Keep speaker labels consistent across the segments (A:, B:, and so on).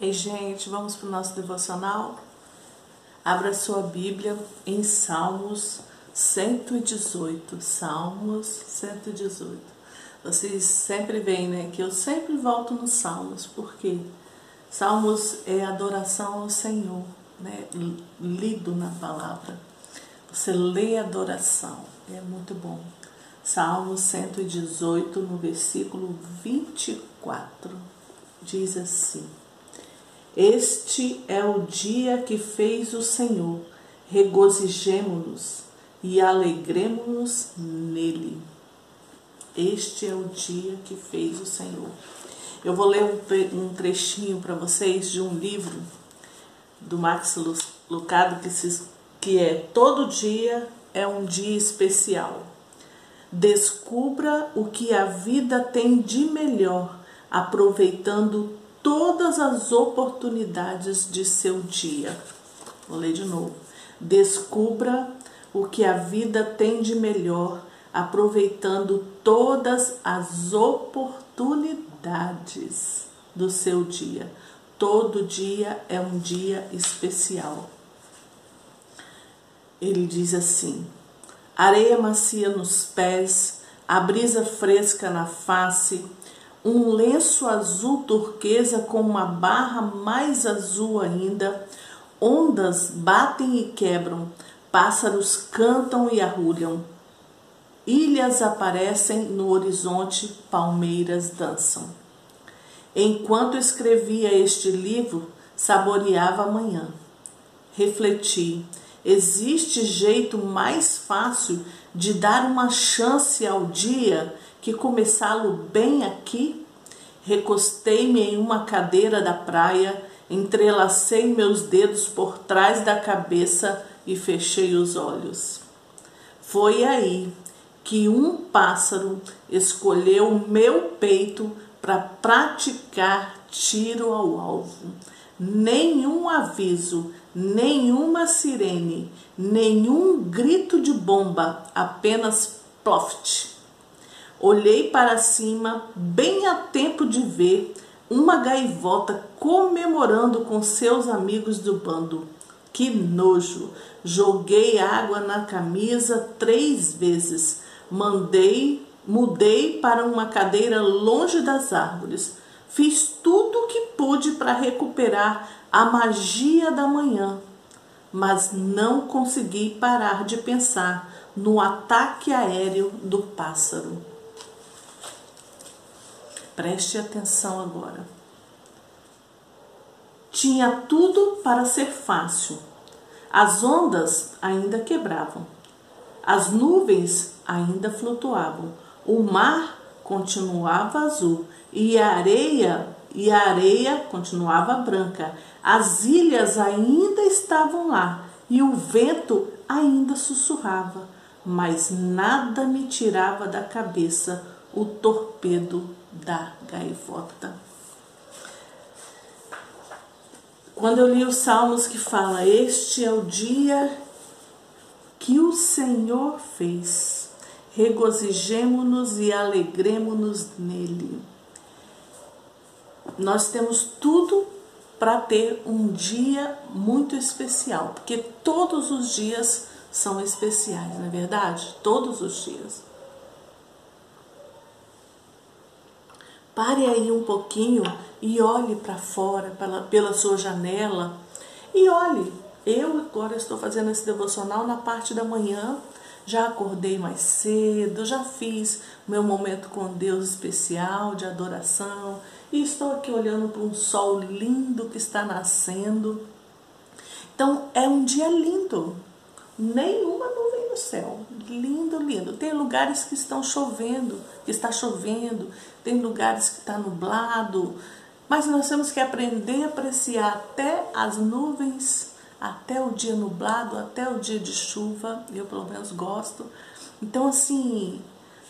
A: Ei, gente, vamos para o nosso devocional? Abra sua Bíblia em Salmos 118. Salmos 118. Vocês sempre veem, né, que eu sempre volto nos Salmos, porque Salmos é adoração ao Senhor, né, lido na palavra. Você lê adoração, é muito bom. Salmo 118, no versículo 24, diz assim: este é o dia que fez o Senhor, regozijemo-nos e alegremos-nos nele. Este é o dia que fez o Senhor. Eu vou ler um trechinho para vocês de um livro do Max Lucado que, se, que é Todo Dia é um Dia Especial. Descubra o que a vida tem de melhor, aproveitando todas as oportunidades de seu dia. Vou ler de novo. Descubra o que a vida tem de melhor, aproveitando todas as oportunidades do seu dia. Todo dia é um dia especial. Ele diz assim: areia macia nos pés, a brisa fresca na face, um lenço azul turquesa com uma barra mais azul ainda. Ondas batem e quebram, pássaros cantam e arrulham. Ilhas aparecem no horizonte, palmeiras dançam. Enquanto escrevia este livro, saboreava a manhã. Refleti: existe jeito mais fácil de dar uma chance ao dia que começá-lo bem aqui? Recostei-me em uma cadeira da praia, entrelacei meus dedos por trás da cabeça e fechei os olhos. Foi aí que um pássaro escolheu meu peito para praticar tiro ao alvo. Nenhum aviso, nenhuma sirene, nenhum grito de bomba, apenas ploft. Olhei para cima, bem a tempo de ver uma gaivota comemorando com seus amigos do bando. Que nojo! Joguei água na camisa três vezes. Mandei, mudei para uma cadeira longe das árvores. Fiz tudo o que pude para recuperar a magia da manhã, mas não consegui parar de pensar no ataque aéreo do pássaro. Preste atenção agora. Tinha tudo para ser fácil. As ondas ainda quebravam. As nuvens ainda flutuavam. O mar continuava azul e a areia e a areia continuava branca. As ilhas ainda estavam lá e o vento ainda sussurrava, mas nada me tirava da cabeça o torpedo da gaivota. Quando eu li os Salmos que fala: Este é o dia que o Senhor fez, regozijemo-nos e alegremo-nos nele. Nós temos tudo para ter um dia muito especial, porque todos os dias são especiais, não é verdade? Todos os dias. Pare aí um pouquinho e olhe para fora, pela, pela sua janela e olhe. Eu agora estou fazendo esse devocional na parte da manhã. Já acordei mais cedo, já fiz meu momento com Deus especial de adoração e estou aqui olhando para um sol lindo que está nascendo. Então é um dia lindo, nenhuma nuvem no céu. Lindo, lindo. Tem lugares que estão chovendo, que está chovendo, tem lugares que está nublado, mas nós temos que aprender a apreciar até as nuvens, até o dia nublado, até o dia de chuva. Eu pelo menos gosto. Então assim,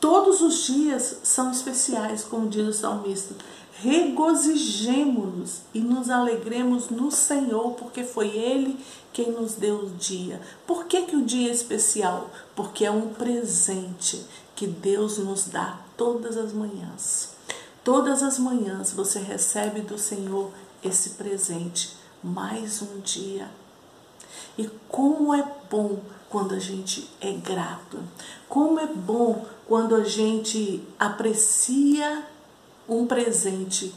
A: todos os dias são especiais, como diz o salmista regozijemo-nos e nos alegremos no Senhor, porque foi Ele quem nos deu o dia. Por que, que o dia é especial? Porque é um presente que Deus nos dá todas as manhãs. Todas as manhãs você recebe do Senhor esse presente, mais um dia. E como é bom quando a gente é grato. Como é bom quando a gente aprecia um presente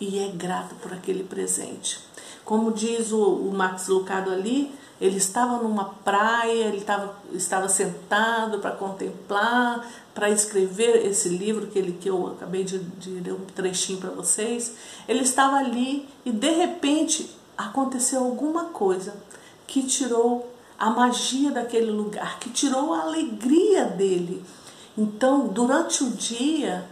A: e é grato por aquele presente. Como diz o, o Max Lucado ali, ele estava numa praia, ele estava, estava sentado para contemplar, para escrever esse livro que, ele, que eu acabei de, de ler um trechinho para vocês. Ele estava ali e de repente aconteceu alguma coisa que tirou a magia daquele lugar, que tirou a alegria dele. Então, durante o dia,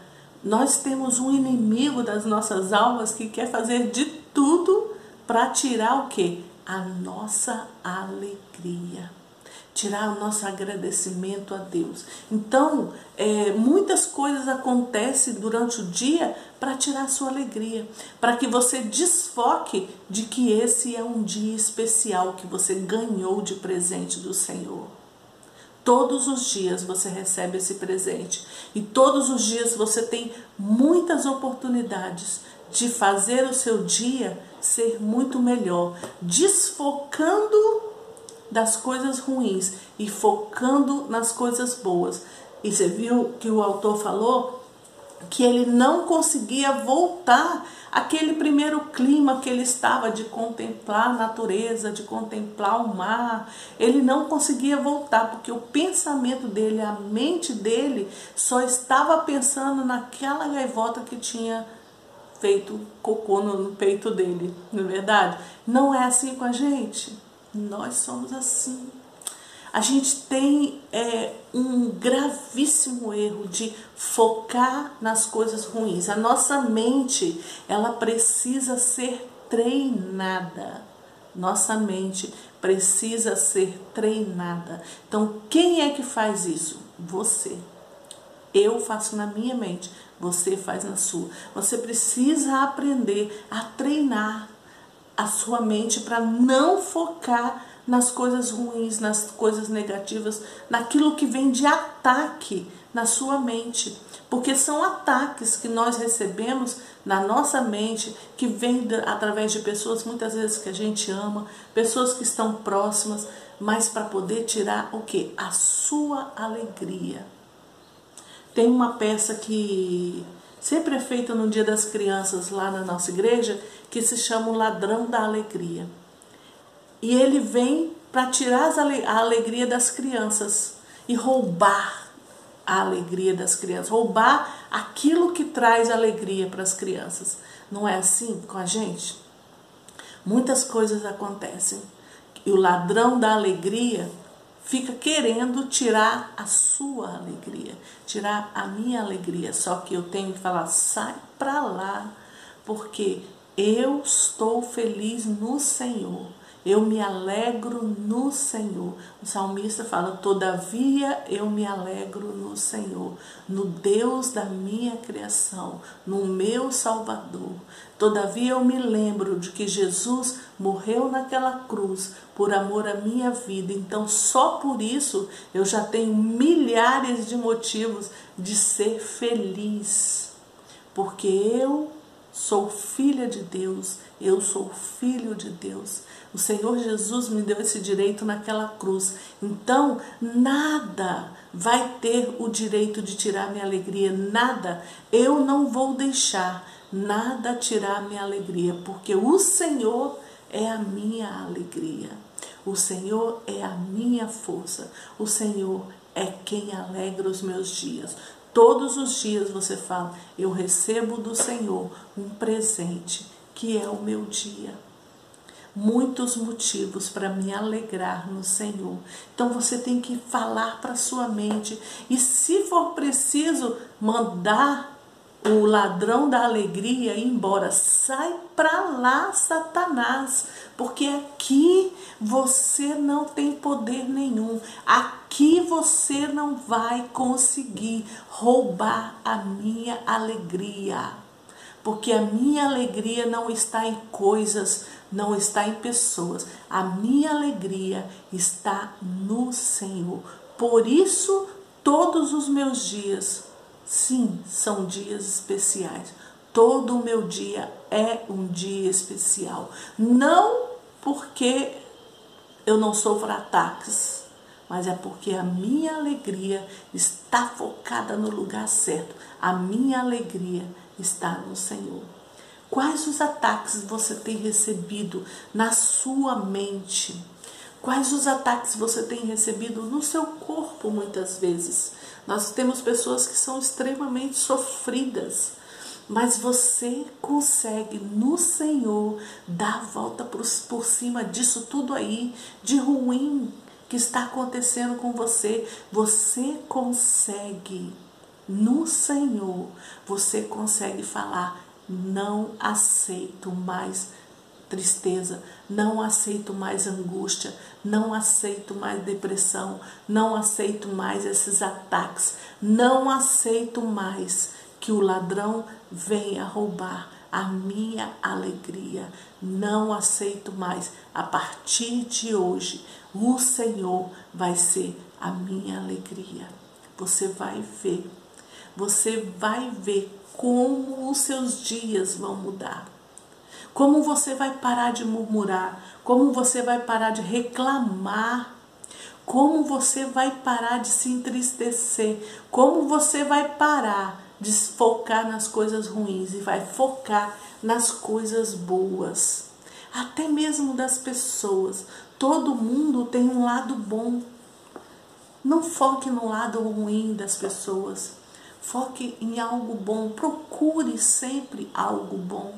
A: nós temos um inimigo das nossas almas que quer fazer de tudo para tirar o que? A nossa alegria. Tirar o nosso agradecimento a Deus. Então, é, muitas coisas acontecem durante o dia para tirar a sua alegria, para que você desfoque de que esse é um dia especial que você ganhou de presente do Senhor. Todos os dias você recebe esse presente e todos os dias você tem muitas oportunidades de fazer o seu dia ser muito melhor, desfocando das coisas ruins e focando nas coisas boas. E você viu que o autor falou que ele não conseguia voltar aquele primeiro clima que ele estava de contemplar a natureza, de contemplar o mar, ele não conseguia voltar porque o pensamento dele, a mente dele só estava pensando naquela gaivota que tinha feito cocô no peito dele, não é verdade? Não é assim com a gente. Nós somos assim a gente tem é, um gravíssimo erro de focar nas coisas ruins. A nossa mente, ela precisa ser treinada. Nossa mente precisa ser treinada. Então, quem é que faz isso? Você. Eu faço na minha mente, você faz na sua. Você precisa aprender a treinar a sua mente para não focar nas coisas ruins, nas coisas negativas, naquilo que vem de ataque na sua mente. Porque são ataques que nós recebemos na nossa mente, que vem através de pessoas muitas vezes que a gente ama, pessoas que estão próximas, mas para poder tirar o que? A sua alegria. Tem uma peça que sempre é feita no Dia das Crianças lá na nossa igreja, que se chama O Ladrão da Alegria. E ele vem para tirar a alegria das crianças e roubar a alegria das crianças, roubar aquilo que traz alegria para as crianças. Não é assim com a gente? Muitas coisas acontecem e o ladrão da alegria fica querendo tirar a sua alegria, tirar a minha alegria. Só que eu tenho que falar, sai para lá, porque eu estou feliz no Senhor. Eu me alegro no Senhor. O salmista fala: Todavia eu me alegro no Senhor, no Deus da minha criação, no meu Salvador. Todavia eu me lembro de que Jesus morreu naquela cruz por amor à minha vida. Então, só por isso eu já tenho milhares de motivos de ser feliz. Porque eu sou filha de Deus, eu sou filho de Deus. O Senhor Jesus me deu esse direito naquela cruz. Então, nada vai ter o direito de tirar minha alegria, nada. Eu não vou deixar nada tirar minha alegria, porque o Senhor é a minha alegria. O Senhor é a minha força. O Senhor é quem alegra os meus dias. Todos os dias você fala: Eu recebo do Senhor um presente, que é o meu dia muitos motivos para me alegrar no Senhor. Então você tem que falar para sua mente e se for preciso mandar o ladrão da alegria embora, sai para lá, Satanás, porque aqui você não tem poder nenhum. Aqui você não vai conseguir roubar a minha alegria. Porque a minha alegria não está em coisas não está em pessoas. A minha alegria está no Senhor. Por isso, todos os meus dias, sim, são dias especiais. Todo o meu dia é um dia especial. Não porque eu não sofro ataques, mas é porque a minha alegria está focada no lugar certo. A minha alegria está no Senhor. Quais os ataques você tem recebido na sua mente? Quais os ataques você tem recebido no seu corpo muitas vezes? Nós temos pessoas que são extremamente sofridas, mas você consegue no Senhor dar a volta por, por cima disso tudo aí de ruim que está acontecendo com você. Você consegue no Senhor, você consegue falar: não aceito mais tristeza, não aceito mais angústia, não aceito mais depressão, não aceito mais esses ataques, não aceito mais que o ladrão venha roubar a minha alegria. Não aceito mais. A partir de hoje, o Senhor vai ser a minha alegria. Você vai ver. Você vai ver como os seus dias vão mudar. Como você vai parar de murmurar, como você vai parar de reclamar, como você vai parar de se entristecer, como você vai parar de focar nas coisas ruins e vai focar nas coisas boas. Até mesmo das pessoas. Todo mundo tem um lado bom. Não foque no lado ruim das pessoas. Foque em algo bom. Procure sempre algo bom.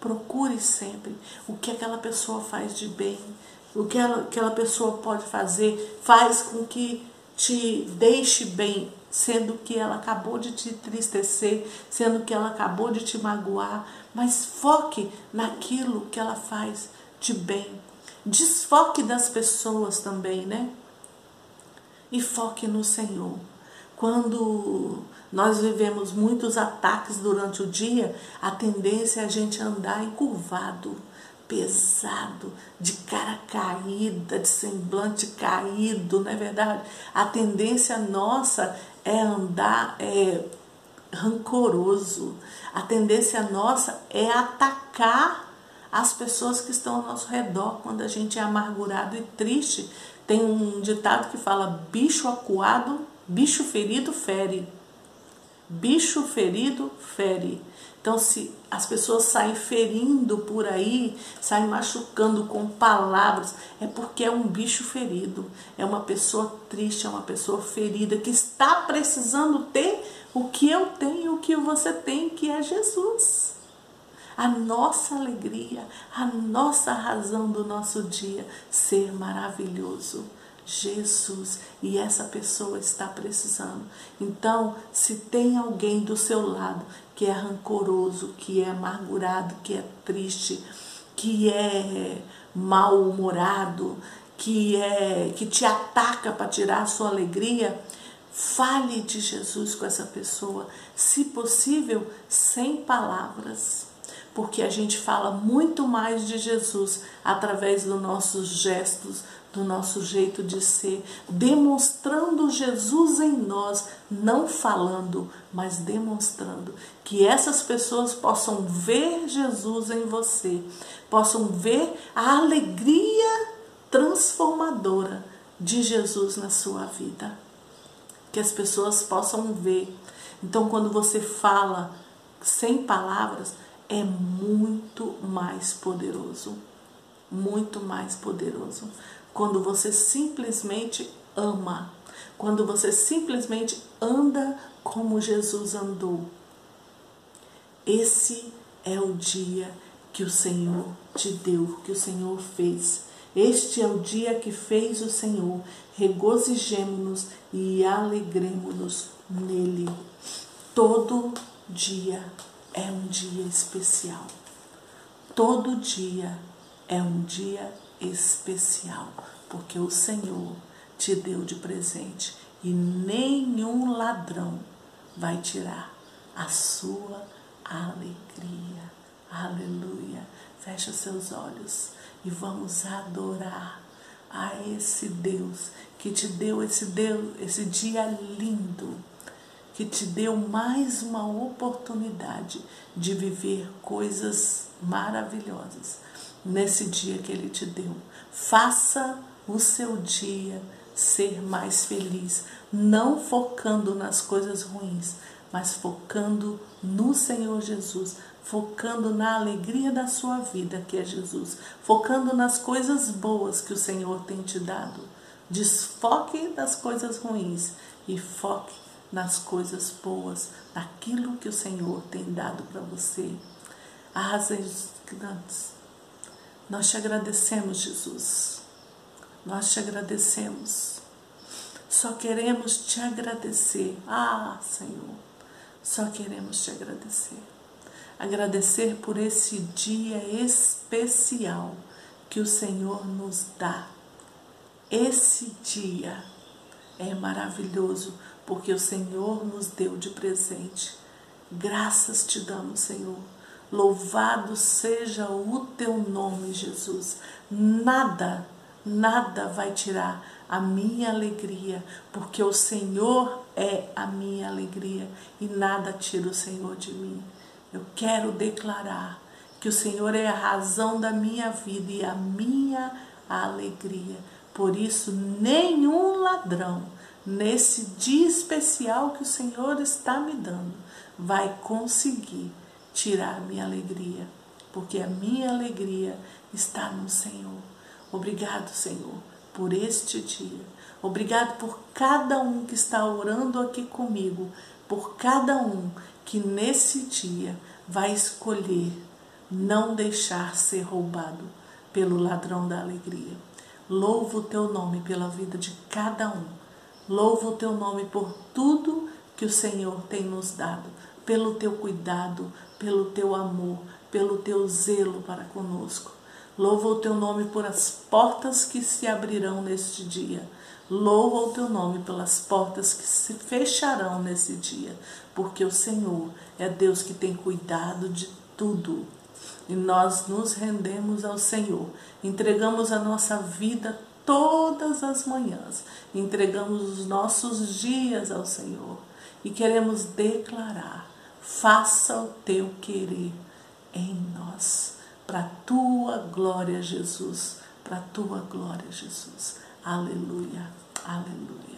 A: Procure sempre o que aquela pessoa faz de bem. O que ela, aquela pessoa pode fazer faz com que te deixe bem sendo que ela acabou de te entristecer, sendo que ela acabou de te magoar, mas foque naquilo que ela faz de bem. Desfoque das pessoas também, né? E foque no Senhor. Quando nós vivemos muitos ataques durante o dia, a tendência é a gente andar encurvado, pesado, de cara caída, de semblante caído, não é verdade? A tendência nossa é andar é, rancoroso. A tendência nossa é atacar as pessoas que estão ao nosso redor quando a gente é amargurado e triste. Tem um ditado que fala: bicho acuado, bicho ferido fere. Bicho ferido fere. Então, se as pessoas saem ferindo por aí, saem machucando com palavras, é porque é um bicho ferido, é uma pessoa triste, é uma pessoa ferida que está precisando ter o que eu tenho, o que você tem, que é Jesus. A nossa alegria, a nossa razão do nosso dia ser maravilhoso. Jesus e essa pessoa está precisando. Então, se tem alguém do seu lado que é rancoroso, que é amargurado, que é triste, que é mal-humorado, que é que te ataca para tirar a sua alegria, fale de Jesus com essa pessoa, se possível, sem palavras porque a gente fala muito mais de Jesus através dos nossos gestos, do nosso jeito de ser, demonstrando Jesus em nós, não falando, mas demonstrando que essas pessoas possam ver Jesus em você, possam ver a alegria transformadora de Jesus na sua vida. Que as pessoas possam ver. Então, quando você fala sem palavras, é muito mais poderoso. Muito mais poderoso. Quando você simplesmente ama. Quando você simplesmente anda como Jesus andou. Esse é o dia que o Senhor te deu, que o Senhor fez. Este é o dia que fez o Senhor. Regozijemo-nos e alegremos-nos nele. Todo dia é um dia especial. Todo dia é um dia especial, porque o Senhor te deu de presente e nenhum ladrão vai tirar a sua alegria. Aleluia. Fecha seus olhos e vamos adorar a esse Deus que te deu esse Deus, esse dia lindo que te deu mais uma oportunidade de viver coisas maravilhosas nesse dia que Ele te deu. Faça o seu dia ser mais feliz, não focando nas coisas ruins, mas focando no Senhor Jesus, focando na alegria da sua vida, que é Jesus, focando nas coisas boas que o Senhor tem te dado. Desfoque das coisas ruins e foque nas coisas boas, naquilo que o Senhor tem dado para você. Grandes. Nós te agradecemos, Jesus. Nós te agradecemos. Só queremos te agradecer. Ah, Senhor, só queremos te agradecer. Agradecer por esse dia especial que o Senhor nos dá. Esse dia é maravilhoso porque o Senhor nos deu de presente. Graças te damos, Senhor. Louvado seja o teu nome, Jesus. Nada, nada vai tirar a minha alegria, porque o Senhor é a minha alegria e nada tira o Senhor de mim. Eu quero declarar que o Senhor é a razão da minha vida e a minha alegria. Por isso, nenhum ladrão, nesse dia especial que o Senhor está me dando, vai conseguir tirar a minha alegria, porque a minha alegria está no Senhor. Obrigado, Senhor, por este dia. Obrigado por cada um que está orando aqui comigo, por cada um que nesse dia vai escolher não deixar ser roubado pelo ladrão da alegria. Louvo o teu nome pela vida de cada um. Louvo o teu nome por tudo que o Senhor tem nos dado, pelo teu cuidado, pelo teu amor, pelo teu zelo para conosco. Louva o teu nome por as portas que se abrirão neste dia. Louva o teu nome pelas portas que se fecharão nesse dia, porque o Senhor é Deus que tem cuidado de tudo. E nós nos rendemos ao Senhor, entregamos a nossa vida todas as manhãs, entregamos os nossos dias ao Senhor e queremos declarar: faça o teu querer em nós para tua glória, Jesus, para tua glória, Jesus. Aleluia, aleluia.